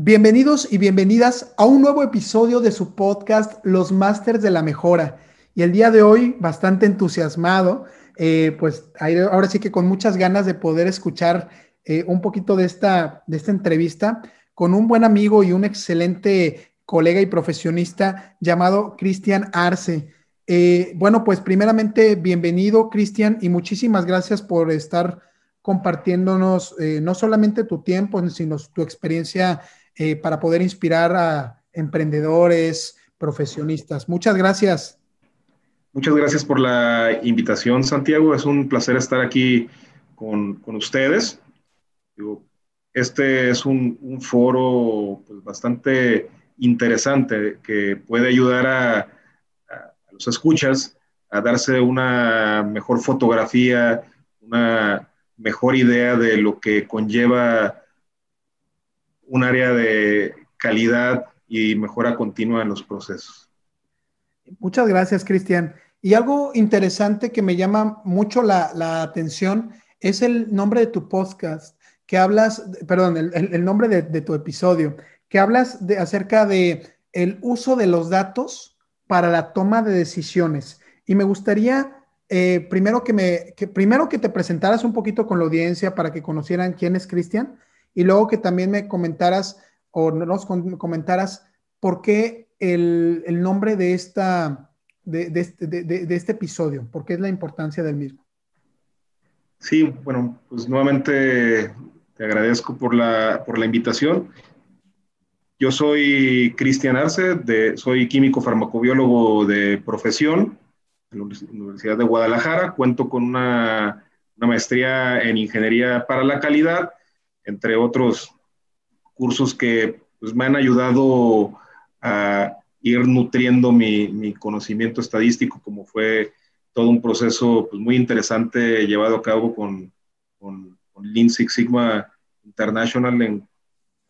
Bienvenidos y bienvenidas a un nuevo episodio de su podcast Los Masters de la Mejora. Y el día de hoy, bastante entusiasmado, eh, pues ahora sí que con muchas ganas de poder escuchar eh, un poquito de esta, de esta entrevista con un buen amigo y un excelente colega y profesionista llamado Cristian Arce. Eh, bueno, pues primeramente, bienvenido Cristian y muchísimas gracias por estar compartiéndonos no solamente tu tiempo, sino tu experiencia eh, para poder inspirar a emprendedores, profesionistas. Muchas gracias. Muchas gracias por la invitación, Santiago. Es un placer estar aquí con, ustedes. este es un, foro pues, bastante interesante que puede ayudar a, los escuchas a darse una mejor fotografía, una mejor idea de lo que conlleva un área de calidad y mejora continua en los procesos. Muchas gracias, Cristian. Y algo interesante que me llama mucho la, atención es el nombre de tu podcast, que hablas, perdón, el, nombre de, tu episodio, que hablas de, acerca de el uso de los datos para la toma de decisiones. Y me gustaría eh, primero, que me, primero que te presentaras un poquito con la audiencia para que conocieran quién es Cristian y luego que también me comentaras o nos comentaras por qué el, nombre de, esta, este, de, este, episodio, por qué es la importancia del mismo. Sí, bueno, pues nuevamente te agradezco por la, por la invitación. Yo soy Cristian Arce, de, soy químico farmacobiólogo de profesión en la Universidad de Guadalajara. Cuento con una, una maestría en ingeniería para la calidad entre otros cursos que pues, me han ayudado a ir nutriendo mi, conocimiento estadístico, como fue todo un proceso pues, muy interesante llevado a cabo con, con, Lean Six Sigma International, en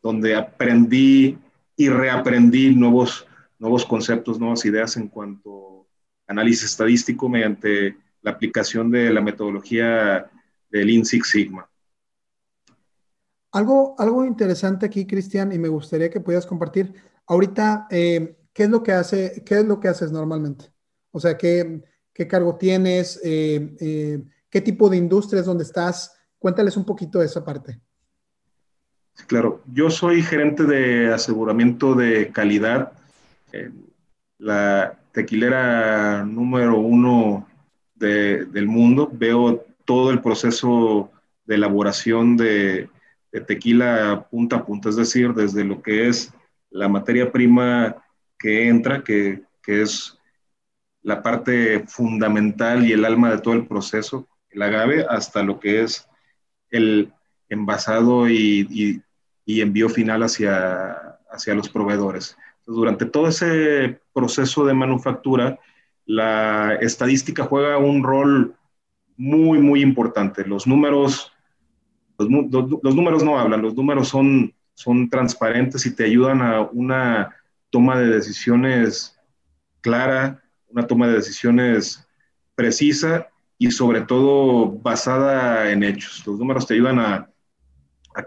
donde aprendí y reaprendí nuevos, nuevos conceptos, nuevas ideas en cuanto a análisis estadístico mediante la aplicación de la metodología de Lean Six Sigma. Algo, algo interesante aquí, Cristian, y me gustaría que pudieras compartir. Ahorita, eh, ¿qué es lo que hace, qué es lo que haces normalmente? O sea, ¿qué, qué cargo tienes? Eh, eh, ¿Qué tipo de industria es donde estás? Cuéntales un poquito de esa parte. Claro, yo soy gerente de aseguramiento de calidad, la tequilera número uno del mundo. Veo todo el proceso de elaboración de, de tequila punta a punta, es decir, desde lo que es la materia prima que entra, que, es la parte fundamental y el alma de todo el proceso, el agave, hasta lo que es el envasado y, envío final hacia, hacia los proveedores. durante todo ese proceso de manufactura, la estadística juega un rol muy, muy importante. Los números los, números no hablan, los números son, son transparentes y te ayudan a una toma de decisiones clara, una toma de decisiones precisa y sobre todo basada en hechos. Los números te ayudan a,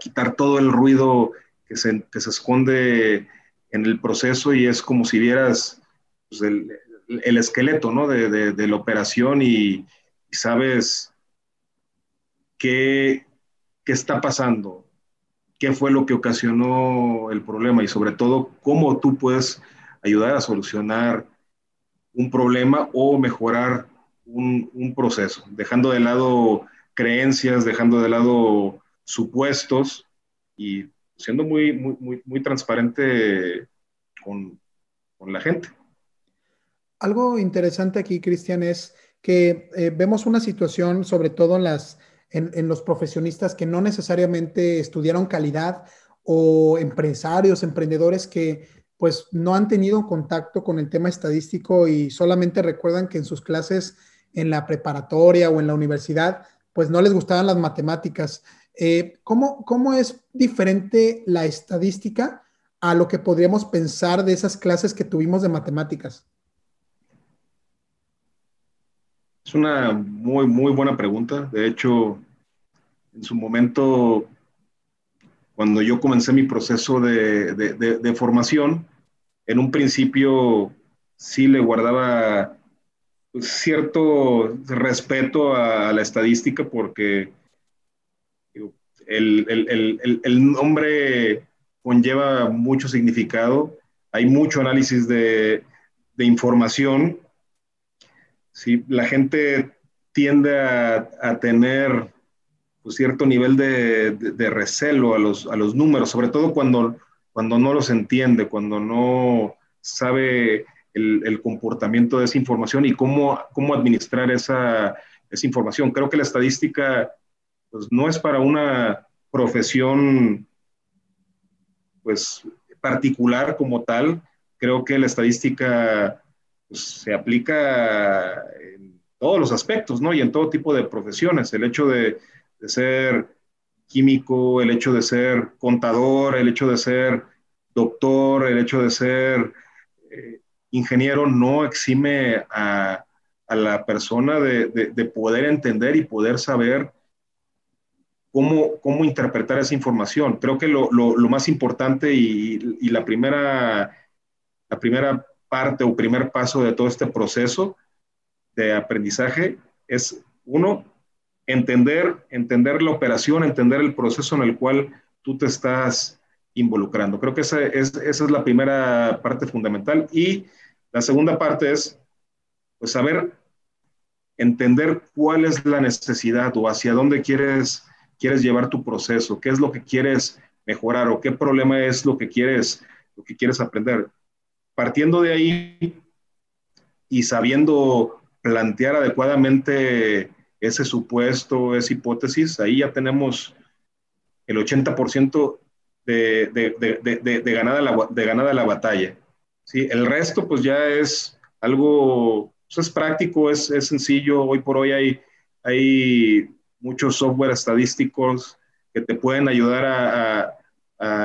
quitar todo el ruido que se, se, esconde en el proceso y es como si vieras pues, el, esqueleto ¿no? de, la operación y, y sabes qué, qué está pasando, qué fue lo que ocasionó el problema y sobre todo cómo tú puedes ayudar a solucionar un problema o mejorar un, proceso, dejando de lado creencias, dejando de lado supuestos y siendo muy, muy, muy, transparente con, la gente. Algo interesante aquí, Cristian, es que eh, vemos una situación, sobre todo en las en, los profesionistas que no necesariamente estudiaron calidad o empresarios, emprendedores que pues no han tenido contacto con el tema estadístico y solamente recuerdan que en sus clases en la preparatoria o en la universidad pues no les gustaban las matemáticas. Eh, ¿cómo, ¿Cómo es diferente la estadística a lo que podríamos pensar de esas clases que tuvimos de matemáticas? Es una muy, muy buena pregunta. De hecho, en su momento, cuando yo comencé mi proceso de, formación, en un principio sí le guardaba pues, cierto respeto a, la estadística porque el, nombre conlleva mucho significado, hay mucho análisis de, de información ¿sí? La gente tiende a, tener pues, cierto nivel de, recelo a los, a los números, sobre todo cuando, cuando no los entiende, cuando no sabe el, comportamiento de esa información y cómo, cómo administrar esa, esa información. Creo que la estadística pues, no es para una profesión pues, particular como tal. Creo que la estadística se aplica en todos los aspectos, ¿no? Y en todo tipo de profesiones. El hecho de, ser químico, el hecho de ser contador, el hecho de ser doctor, el hecho de ser eh, ingeniero, no exime a, la persona de, poder entender y poder saber cómo, cómo interpretar esa información. Creo que lo, más importante y, y, la primera, la primera parte o primer paso de todo este proceso de aprendizaje es, uno, entender, entender la operación, entender el proceso en el cual tú te estás involucrando. Creo que esa es, esa es la primera parte fundamental. Y la segunda parte es, pues, saber entender cuál es la necesidad o hacia dónde quieres, quieres llevar tu proceso, qué es lo que quieres mejorar o qué problema es lo que quieres, lo que quieres aprender partiendo de ahí y sabiendo plantear adecuadamente ese supuesto, esa hipótesis, ahí ya tenemos el 80% de, de, ganada la, de la batalla. ¿sí? El resto pues ya es algo, pues, es práctico, es, es, sencillo. Hoy por hoy hay, hay muchos software estadísticos que te pueden ayudar a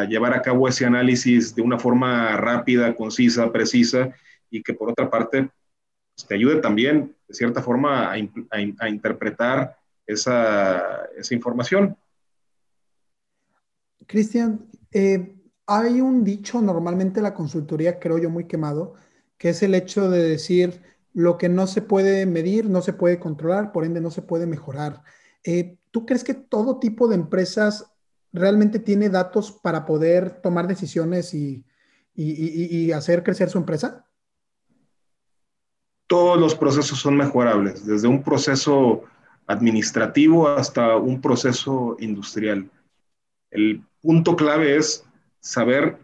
llevar a cabo ese análisis de una forma rápida, concisa, precisa y que por otra parte pues, te ayude también de cierta forma a, interpretar esa, esa, información. Cristian, eh, hay un dicho normalmente en la consultoría, creo yo, muy quemado, que es el hecho de decir lo que no se puede medir, no se puede controlar, por ende no se puede mejorar. Eh, ¿Tú crees que todo tipo de empresas realmente tiene datos para poder tomar decisiones y, hacer crecer su empresa? Todos los procesos son mejorables, desde un proceso administrativo hasta un proceso industrial. El punto clave es saber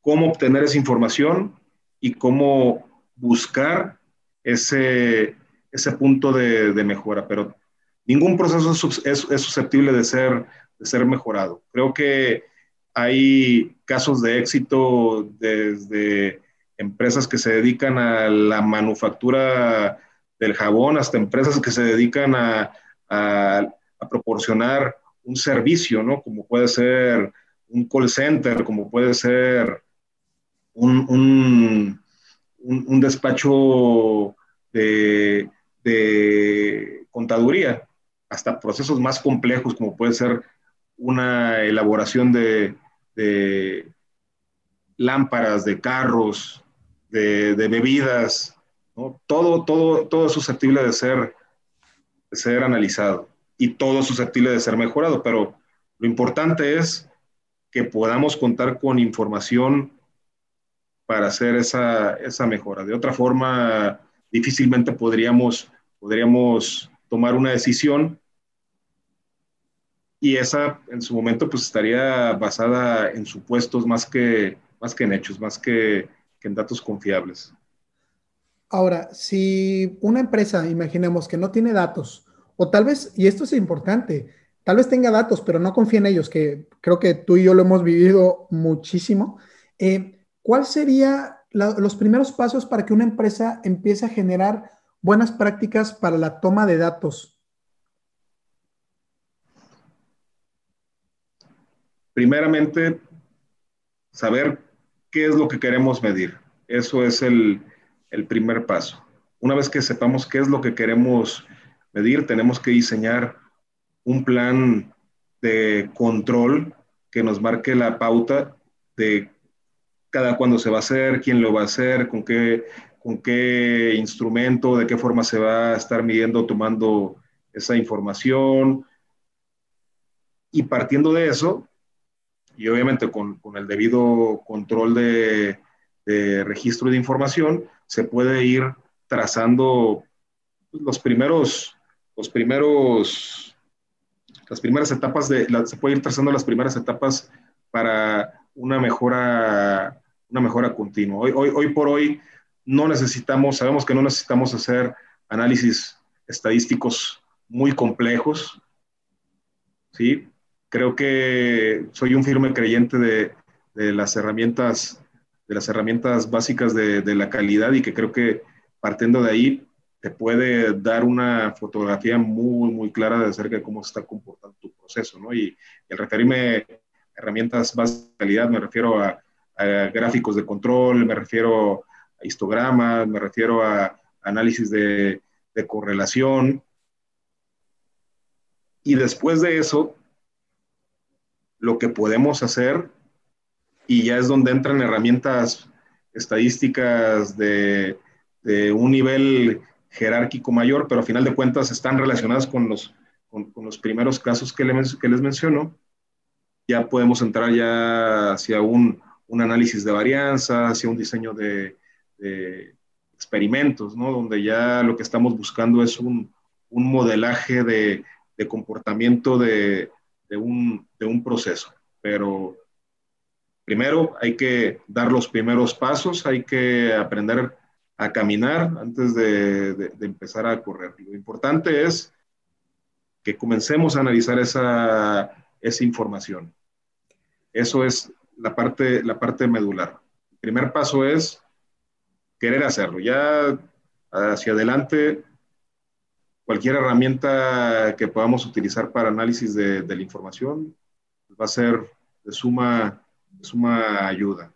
cómo obtener esa información y cómo buscar ese, ese punto de, mejora, pero ningún proceso es susceptible de ser ser mejorado. Creo que hay casos de éxito desde empresas que se dedican a la manufactura del jabón hasta empresas que se dedican a, proporcionar un servicio, ¿no? Como puede ser un call center, como puede ser un, despacho de, de, contaduría, hasta procesos más complejos como puede ser una elaboración de, lámparas, de carros, de, bebidas, todo, todo, todo es susceptible de ser, ser analizado y todo es susceptible de ser mejorado, pero lo importante es que podamos contar con información para hacer esa, esa mejora. De otra forma, difícilmente podríamos, podríamos tomar una decisión y esa en su momento pues estaría basada en supuestos más que, más que en hechos, más que, en datos confiables. Ahora, si una empresa, imaginemos que no tiene datos o tal vez, y esto es importante, tal vez tenga datos, pero no confía en ellos, que creo que tú y yo lo hemos vivido muchísimo. Eh, ¿Cuál sería los primeros pasos para que una empresa empiece a generar buenas prácticas para la toma de datos? Primeramente, saber qué es lo que queremos medir. Eso es el, el primer paso. Una vez que sepamos qué es lo que queremos medir, tenemos que diseñar un plan de control que nos marque la pauta de cada cuándo se va a hacer, quién lo va a hacer, con qué, con qué instrumento, de qué forma se va a estar midiendo, tomando esa información. Y partiendo de eso, y obviamente con, con el debido control de, registro de información, se puede ir trazando los primeros, los primeros, las primeras etapas de, se puede ir trazando las primeras etapas para una mejora, una mejora continua. Hoy, hoy, hoy por hoy no necesitamos, sabemos que no necesitamos hacer análisis estadísticos muy complejos, ¿sí? Creo que soy un firme creyente de, las herramientas, de las herramientas básicas de, la calidad y que creo que partiendo de ahí te puede dar una fotografía muy, muy clara de acerca de cómo se está comportando tu proceso, ¿no? Y, al referirme a herramientas básicas de calidad, me refiero a, a gráficos de control, me refiero a histogramas, me refiero a análisis de, de correlación. Y después de eso, lo que podemos hacer, y ya es donde entran herramientas estadísticas de, un nivel jerárquico mayor, pero a final de cuentas están relacionadas con los, con, los primeros casos que, le, que, les menciono, ya podemos entrar ya hacia un, un análisis de varianza, hacia un diseño de, experimentos, ¿no? donde ya lo que estamos buscando es un, un modelaje de, de comportamiento de, de un, de un proceso. Pero primero hay que dar los primeros pasos, hay que aprender a caminar antes de, de, empezar a correr. Lo importante es que comencemos a analizar esa, esa información. Eso es la parte, la parte medular. El primer paso es querer hacerlo. Ya hacia adelante cualquier herramienta que podamos utilizar para análisis de, la información va a ser de suma, de suma ayuda.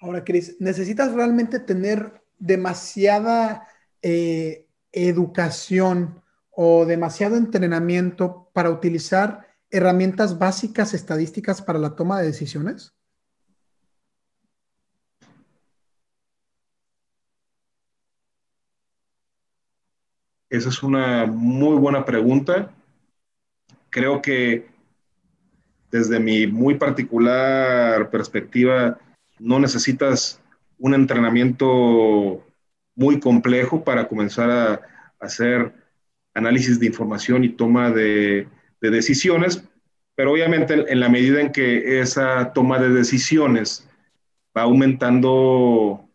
Ahora, Cris, ¿necesitas realmente tener demasiada eh, educación o demasiado entrenamiento para utilizar herramientas básicas estadísticas para la toma de decisiones? Esa es una muy buena pregunta. Creo que desde mi muy particular perspectiva, no necesitas un entrenamiento muy complejo para comenzar a, hacer análisis de información y toma de, de, decisiones, pero obviamente en la medida en que esa toma de decisiones va aumentando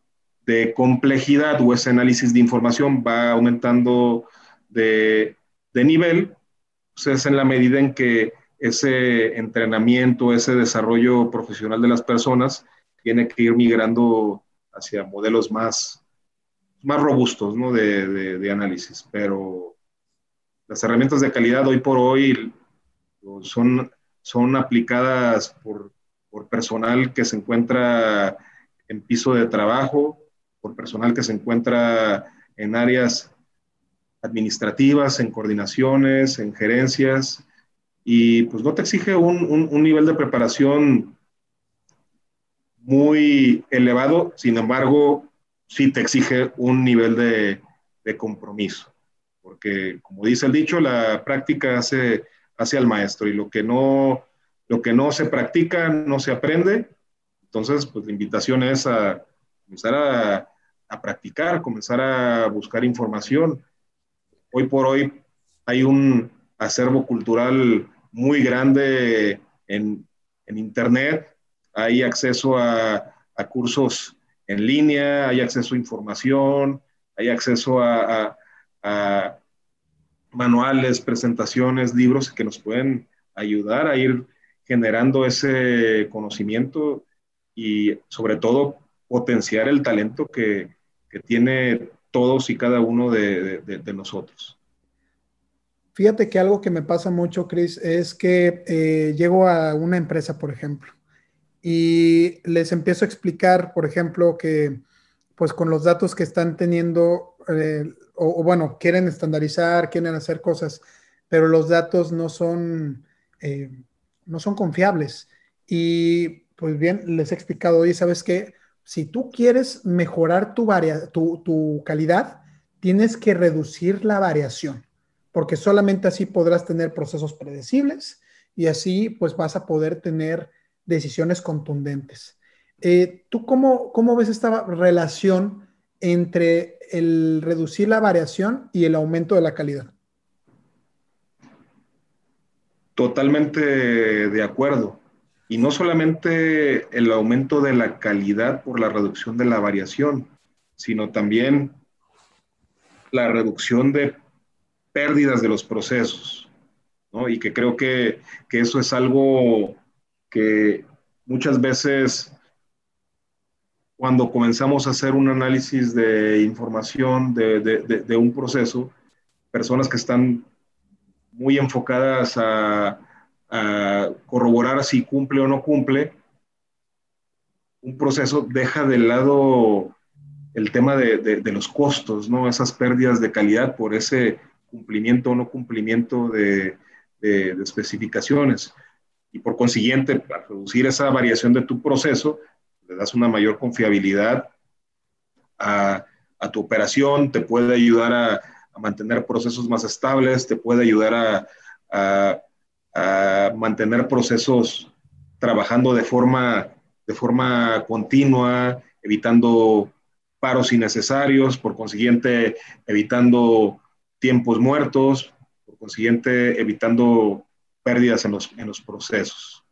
de complejidad o ese análisis de información va aumentando de, de nivel, pues es en la medida en que ese entrenamiento, ese desarrollo profesional de las personas tiene que ir migrando hacia modelos más, más robustos ¿no? de, de, de análisis. Pero las herramientas de calidad hoy por hoy son, son aplicadas por, por personal que se encuentra en piso de trabajo, por personal que se encuentra en áreas administrativas, en coordinaciones, en gerencias, y pues no te exige un, un, un nivel de preparación muy elevado, sin embargo, sí te exige un nivel de, de, compromiso, porque como dice el dicho, la práctica hace, hace al maestro y lo que, no, lo que no se practica no se aprende, entonces pues la invitación es a comenzar a, a practicar, comenzar a buscar información. Hoy por hoy hay un acervo cultural muy grande en, en Internet, hay acceso a, a, cursos en línea, hay acceso a información, hay acceso a, a, manuales, presentaciones, libros que nos pueden ayudar a ir generando ese conocimiento y sobre todo potenciar el talento que, que tiene todos y cada uno de, de, nosotros. Fíjate que algo que me pasa mucho, Chris, es que eh, llego a una empresa, por ejemplo, y les empiezo a explicar, por ejemplo, que pues con los datos que están teniendo, eh, o, bueno, quieren estandarizar, quieren hacer cosas, pero los datos no son, eh, no son confiables. Y pues bien, les he explicado, oye, ¿sabes qué? Si tú quieres mejorar tu, calidad, tienes que reducir la variación, porque solamente así podrás tener procesos predecibles y así pues vas a poder tener decisiones contundentes. Eh, ¿Tú cómo, cómo ves esta relación entre el reducir la variación y el aumento de la calidad? Totalmente de acuerdo. Y no solamente el aumento de la calidad por la reducción de la variación, sino también la reducción de pérdidas de los procesos. ¿no? Y que creo que, que eso es algo que muchas veces cuando comenzamos a hacer un análisis de información de, de, de, un proceso, personas que están muy enfocadas a, a, corroborar si cumple o no cumple, un proceso deja de lado el tema de, los costos, ¿no? Esas pérdidas de calidad por ese cumplimiento o no cumplimiento de, especificaciones. Y por consiguiente, para reducir esa variación de tu proceso, le das una mayor confiabilidad a, tu operación, te puede ayudar a, mantener procesos más estables, te puede ayudar a, mantener procesos trabajando de forma, de forma continua, evitando paros innecesarios, por consiguiente, evitando tiempos muertos, por consiguiente, evitando pérdidas en los, en los procesos.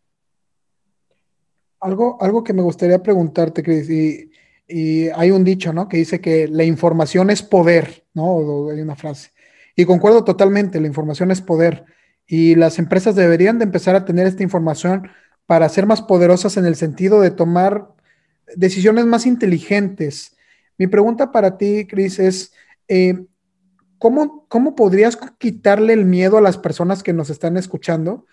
Algo, algo que me gustaría preguntarte, Cris, y, hay un dicho, ¿no? Que dice que la información es poder, ¿no? hay una frase. Y concuerdo totalmente, la información es poder. Y las empresas deberían de empezar a tener esta información para ser más poderosas en el sentido de tomar decisiones más inteligentes. Mi pregunta para ti, Cris, es, eh, ¿cómo, ¿cómo podrías quitarle el miedo a las personas que nos están escuchando?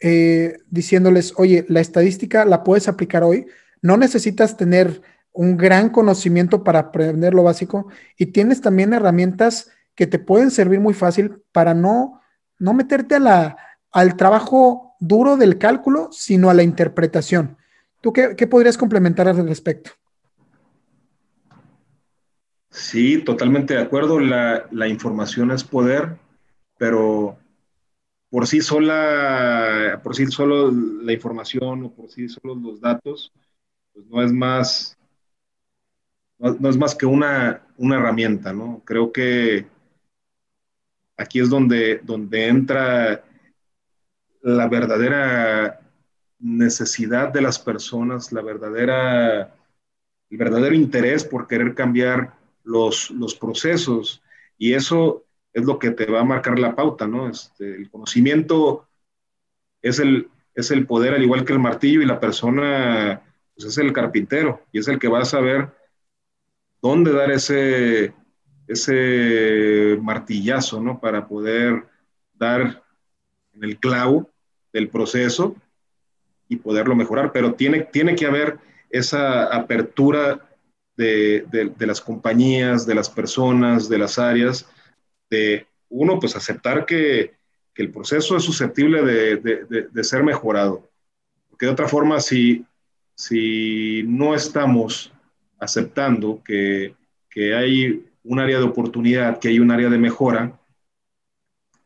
Eh, diciéndoles, oye, la estadística la puedes aplicar hoy, no necesitas tener un gran conocimiento para aprender lo básico y tienes también herramientas que te pueden servir muy fácil para no, no meterte a la, al trabajo duro del cálculo, sino a la interpretación. ¿Tú qué, qué podrías complementar al respecto? Sí, totalmente de acuerdo. La, la información es poder, pero por sí sola, por sí solo la información o por sí solo los datos, pues no es más, no, es más que una, una, herramienta, ¿no? Creo que aquí es donde, donde entra la verdadera necesidad de las personas, la verdadera, el verdadero interés por querer cambiar los, los procesos. Y eso es lo que te va a marcar la pauta, ¿no? Este, el conocimiento es el, es el poder, al igual que el martillo, y la persona pues, es el carpintero, y es el que va a saber dónde dar ese, ese martillazo, ¿no? Para poder dar en el clavo del proceso y poderlo mejorar, pero tiene, tiene que haber esa apertura de, de las compañías, de las personas, de las áreas, de uno, pues aceptar que, el proceso es susceptible de, ser mejorado. Porque de otra forma, si, si no estamos aceptando que, hay un área de oportunidad, que hay un área de mejora,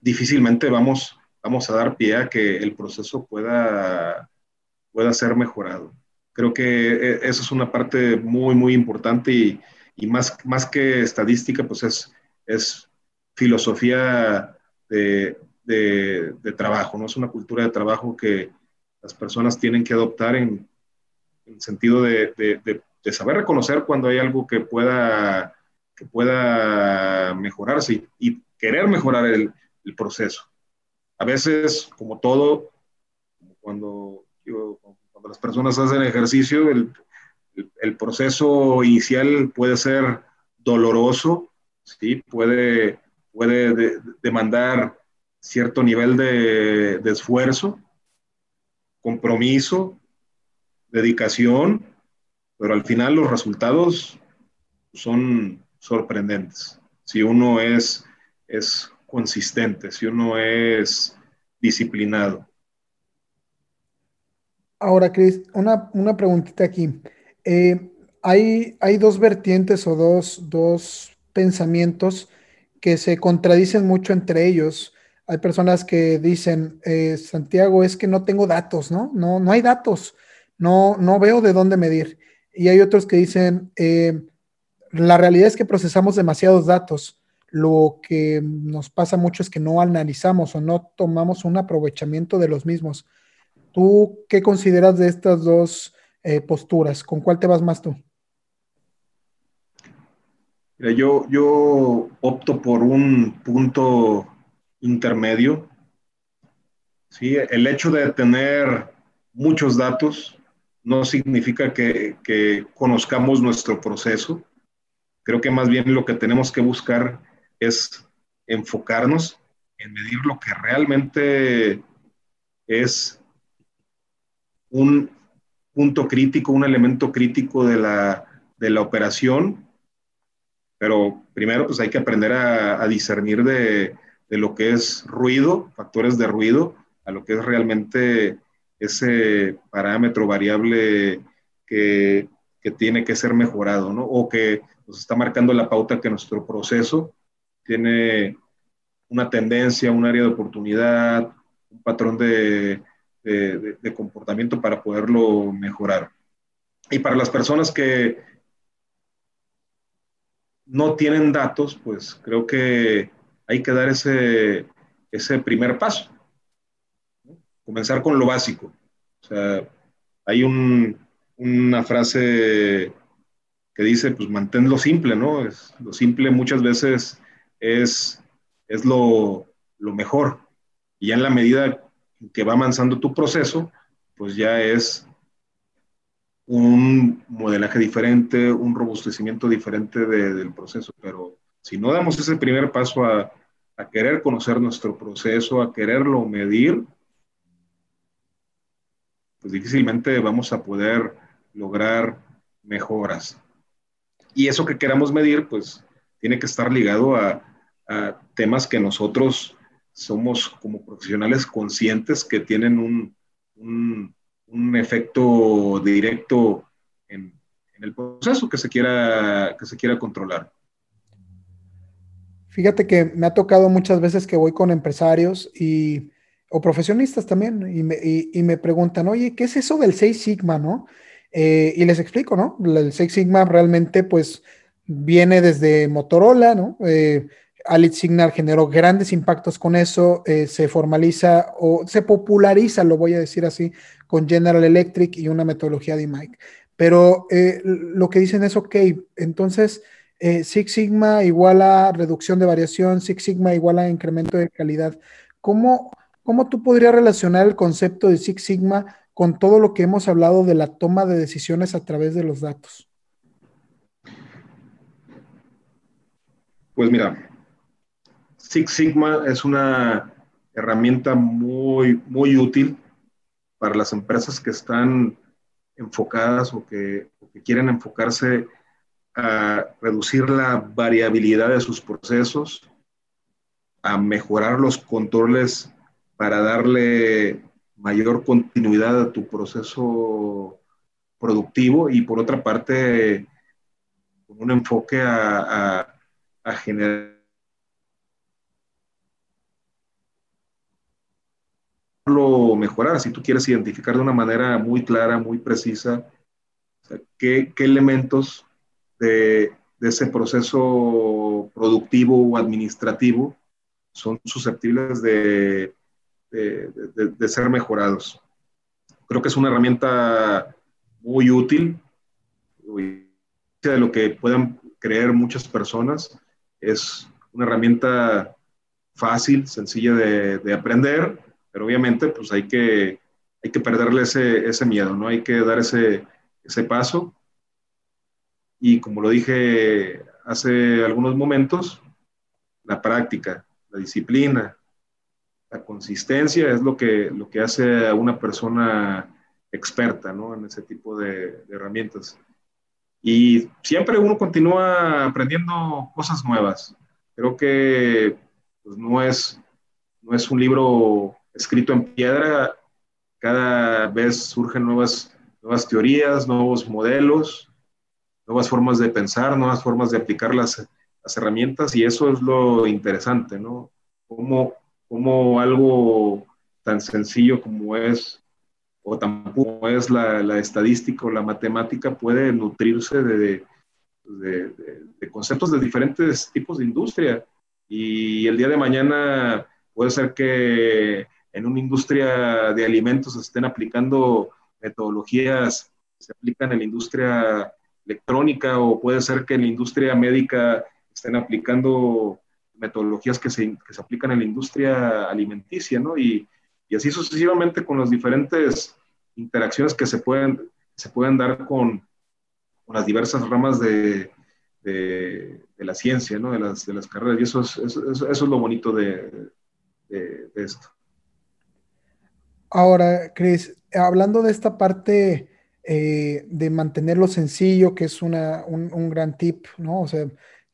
difícilmente vamos, vamos a dar pie a que el proceso pueda, pueda ser mejorado. Creo que e, eso es una parte muy, muy importante y, y más, más que estadística, pues es, es filosofía de, trabajo, ¿no? Es una cultura de trabajo que las personas tienen que adoptar en, el sentido de, saber reconocer cuando hay algo que pueda, que pueda mejorarse y, querer mejorar el, el proceso. A veces, como todo, cuando, cuando las personas hacen ejercicio, el, el, proceso inicial puede ser doloroso, ¿sí? puede, puede demandar cierto nivel de, de esfuerzo, compromiso, dedicación, pero al final los resultados son sorprendentes. Si uno es, es consistente, si uno es disciplinado. Ahora, Cris, una, una preguntita aquí. Eh, hay, hay dos vertientes o dos, dos pensamientos que se contradicen mucho entre ellos. Hay personas que dicen, eh, Santiago, es que no tengo datos, ¿no? No, no hay datos, no, no veo de dónde medir. Y hay otros que dicen, eh, la realidad es que procesamos demasiados datos. Lo que nos pasa mucho es que no analizamos o no tomamos un aprovechamiento de los mismos. ¿Tú qué consideras de estas dos eh, posturas? ¿Con cuál te vas más tú? yo, yo opto por un punto intermedio. ¿sí? El hecho de tener muchos datos no significa que, que conozcamos nuestro proceso. Creo que más bien lo que tenemos que buscar es enfocarnos en medir lo que realmente es un punto crítico, un elemento crítico de la, de la operación, pero primero pues hay que aprender a, a discernir de, de, lo que es ruido, factores de ruido, a lo que es realmente ese parámetro variable que, que tiene que ser mejorado, ¿no? O que nos está marcando la pauta que nuestro proceso tiene una tendencia, un área de oportunidad, un patrón de, comportamiento para poderlo mejorar. Y para las personas que no tienen datos, pues creo que hay que dar ese, ese primer paso. Comenzar con lo básico. O sea, hay un, una frase que dice, pues manténlo simple, ¿no? Es, lo simple muchas veces es, es lo, lo mejor. Y ya en la medida que va avanzando tu proceso, pues ya es un modelaje diferente, un robustecimiento diferente del proceso. Pero si no damos ese primer paso a, a querer conocer nuestro proceso, a quererlo medir, pues difícilmente vamos a poder lograr mejoras. Y eso que queramos medir, pues tiene que estar ligado a, temas que nosotros somos como profesionales conscientes que tienen un, efecto directo en, el proceso que se quiera, que se quiera controlar. Fíjate que me ha tocado muchas veces que voy con empresarios y, o profesionistas también y me, y me preguntan, oye, ¿qué es eso del 6 Sigma, no? Eh, y les explico, ¿no? El Six Sigma realmente, pues, viene desde Motorola, ¿no? Eh, Signal generó grandes impactos con eso, eh, se formaliza o se populariza, lo voy a decir así, con General Electric y una metodología de Mike. Pero eh, lo que dicen es, ok, entonces Six Sigma igual a reducción de variación, Six Sigma igual a incremento de calidad. ¿Cómo, cómo tú podrías relacionar el concepto de Six Sigma con todo lo que hemos hablado de la toma de decisiones a través de los datos? Pues mira, Six Sigma es una herramienta muy, muy útil para las empresas que están enfocadas o que, o que quieren enfocarse a reducir la variabilidad de sus procesos, a mejorar los controles para darle mayor continuidad a tu proceso productivo y por otra parte con un enfoque a, a, generar mejorar, si tú quieres identificar de una manera muy clara, muy precisa, qué, qué, elementos de, de, ese proceso productivo o administrativo son susceptibles de de, ser mejorados. Creo que es una herramienta muy útil de lo que puedan creer muchas personas. Es una herramienta fácil, sencilla de, aprender, pero obviamente pues hay que, hay que perderle ese, ese miedo, ¿no? Hay que dar ese, ese paso. Y como lo dije hace algunos momentos, la práctica, la disciplina, la consistencia es lo que, lo que hace a una persona experta ¿no? en ese tipo de, herramientas. Y siempre uno continúa aprendiendo cosas nuevas. Creo que pues, no, es, no es un libro escrito en piedra. Cada vez surgen nuevas, nuevas teorías, nuevos modelos, nuevas formas de pensar, nuevas formas de aplicar las, las herramientas y eso es lo interesante, ¿no? Cómo, cómo algo tan sencillo como es o tampoco es la, la, estadística o la matemática puede nutrirse de, de, de, conceptos de diferentes tipos de industria. Y el día de mañana puede ser que en una industria de alimentos se estén aplicando metodologías que se aplican en la industria electrónica o puede ser que en la industria médica estén aplicando metodologías que se, que se aplican en la industria alimenticia, ¿no? Y, y así sucesivamente con las diferentes interacciones que se pueden, se pueden dar con, con las diversas ramas de, de, la ciencia, ¿no? de, las, de las carreras. Y eso es, eso, es lo bonito de, de, esto. Ahora, Cris, hablando de esta parte eh, de mantenerlo sencillo, que es una, un, un, gran tip, ¿no? O sea,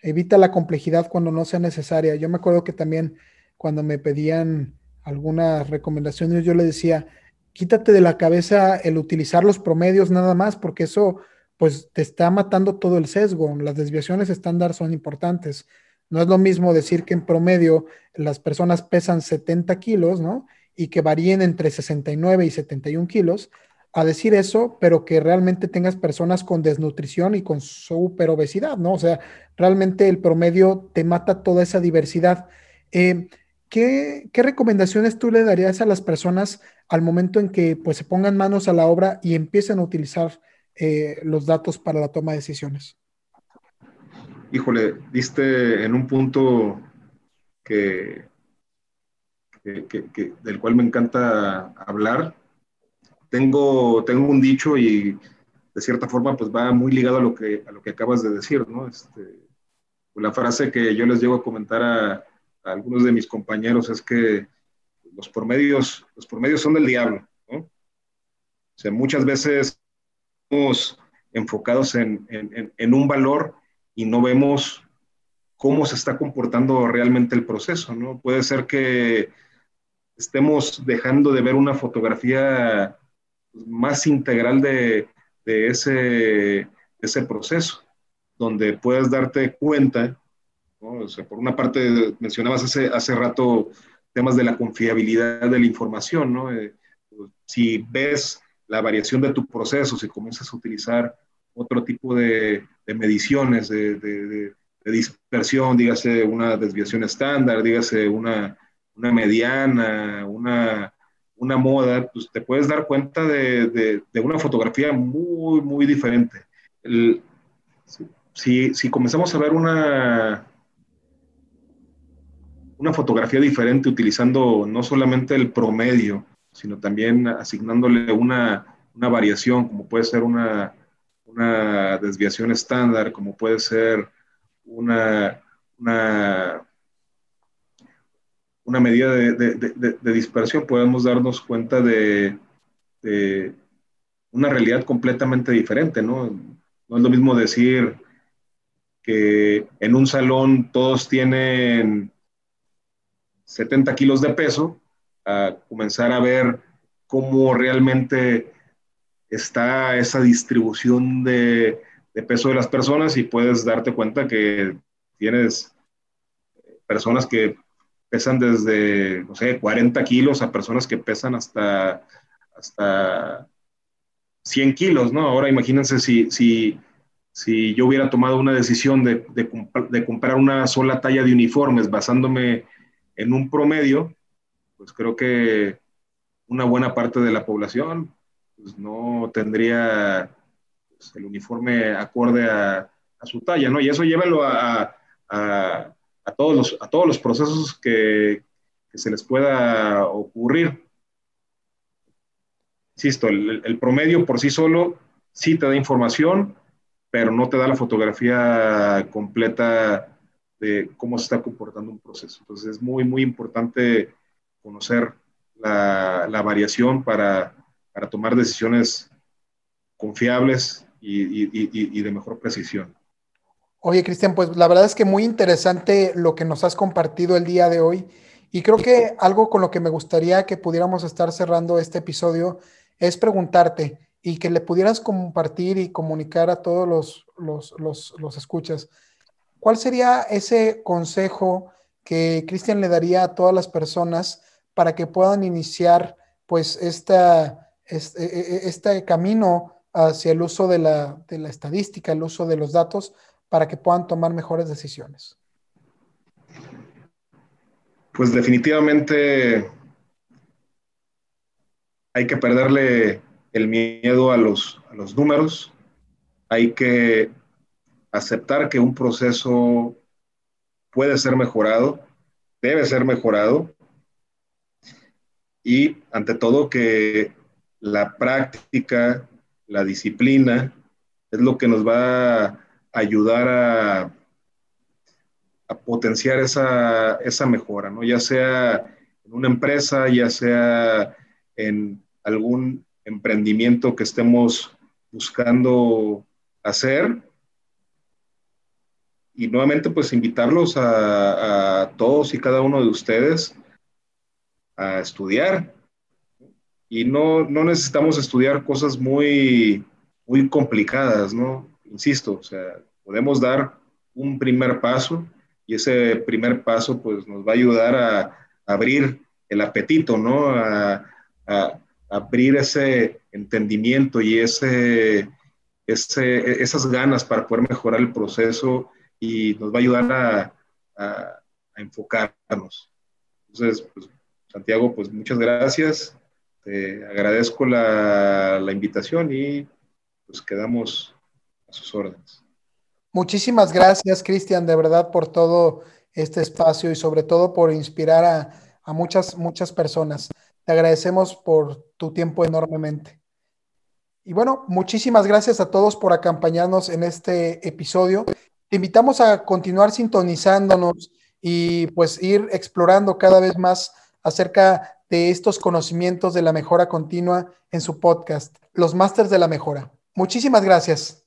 evita la complejidad cuando no sea necesaria. Yo me acuerdo que también cuando me pedían algunas recomendaciones, yo le decía, quítate de la cabeza el utilizar los promedios nada más, porque eso pues te está matando todo el sesgo. Las desviaciones estándar son importantes. No es lo mismo decir que en promedio las personas pesan 70 kilos, ¿no? Y que varíen entre 69 y 71 kilos, a decir eso, pero que realmente tengas personas con desnutrición y con super obesidad, ¿no? O sea, realmente el promedio te mata toda esa diversidad. Eh, ¿qué, recomendaciones tú le darías a las personas al momento en que pues, se pongan manos a la obra y empiecen a utilizar eh, los datos para la toma de decisiones? Híjole, diste en un punto que, del cual me encanta hablar. Tengo, tengo un dicho y de cierta forma pues va muy ligado a lo que, a lo que acabas de decir, ¿no? Este, la frase que yo les llego a comentar a, algunos de mis compañeros es que los promedios, los promedios son del diablo, ¿no? O muchas veces estamos enfocados en, en, en un valor y no vemos cómo se está comportando realmente el proceso, ¿no? Puede ser que estemos dejando de ver una fotografía más integral de, de ese, ese proceso, donde puedes darte cuenta, ¿no? por una parte mencionabas hace, hace rato temas de la confiabilidad de la información, ¿no? Eh, si ves la variación de tu proceso, si comienzas a utilizar otro tipo de, de mediciones de, de, dispersión, dígase una desviación estándar, dígase una, una mediana, una, una moda, pues te puedes dar cuenta de, de, una fotografía muy, muy diferente. si, si, comenzamos a ver una, una fotografía diferente utilizando no solamente el promedio, sino también asignándole una, una variación, como puede ser una, una desviación estándar, como puede ser una, una una medida de, dispersión, podemos darnos cuenta de, una realidad completamente diferente, ¿no? No es lo mismo decir que en un salón todos tienen 70 kilos de peso, a comenzar a ver cómo realmente está esa distribución de, de peso de las personas y puedes darte cuenta que tienes personas que pesan desde, no sé, 40 kilos a personas que pesan hasta, hasta 100 kilos, ¿no? Ahora imagínense si, si, si yo hubiera tomado una decisión de, de, comprar una sola talla de uniformes basándome en un promedio, pues creo que una buena parte de la población pues no tendría pues, el uniforme acorde a, a, su talla, ¿no? Y eso llévalo a, a a, todos, los, a todos los procesos que, que se les pueda ocurrir. Insisto, el, promedio por sí solo sí te da información, pero no te da la fotografía completa de cómo se está comportando un proceso. Entonces es muy, muy importante conocer la, la variación para, para, tomar decisiones confiables y, y, y de mejor precisión. Oye, Cristian, pues la verdad es que muy interesante lo que nos has compartido el día de hoy. Y creo que algo con lo que me gustaría que pudiéramos estar cerrando este episodio es preguntarte y que le pudieras compartir y comunicar a todos los, los, los, los escuchas. ¿Cuál sería ese consejo que Cristian le daría a todas las personas para que puedan iniciar pues esta, este, e, e, este camino hacia el uso de la, de la estadística, el uso de los datos, para que puedan tomar mejores decisiones? Pues definitivamente hay que perderle el miedo a los, a los números, hay que aceptar que un proceso puede ser mejorado, debe ser mejorado y ante todo que la práctica, la disciplina es lo que nos va ayudar a potenciar esa, esa mejora, ¿no? Ya sea en una empresa, ya sea en algún emprendimiento que estemos buscando hacer. Y nuevamente, pues invitarlos a, a todos y cada uno de ustedes a estudiar. Y no, no necesitamos estudiar cosas muy, muy complicadas, ¿no? Insisto, o sea, podemos dar un primer paso y ese primer paso pues nos va a ayudar a, abrir el apetito, ¿no? A, abrir ese entendimiento y ese, ese, esas ganas para poder mejorar el proceso y nos va a ayudar a, a enfocarnos. Entonces, pues, Santiago, pues muchas gracias. Te agradezco la, la invitación y pues quedamos a sus órdenes. Muchísimas gracias, Cristian, de verdad, por todo este espacio y sobre todo por inspirar a, muchas, muchas personas. Te agradecemos por tu tiempo enormemente. Y bueno, muchísimas gracias a todos por acompañarnos en este episodio. Te invitamos a continuar sintonizándonos y pues ir explorando cada vez más acerca de estos conocimientos de la mejora continua en su podcast, Los Masters de la Mejora. Muchísimas gracias.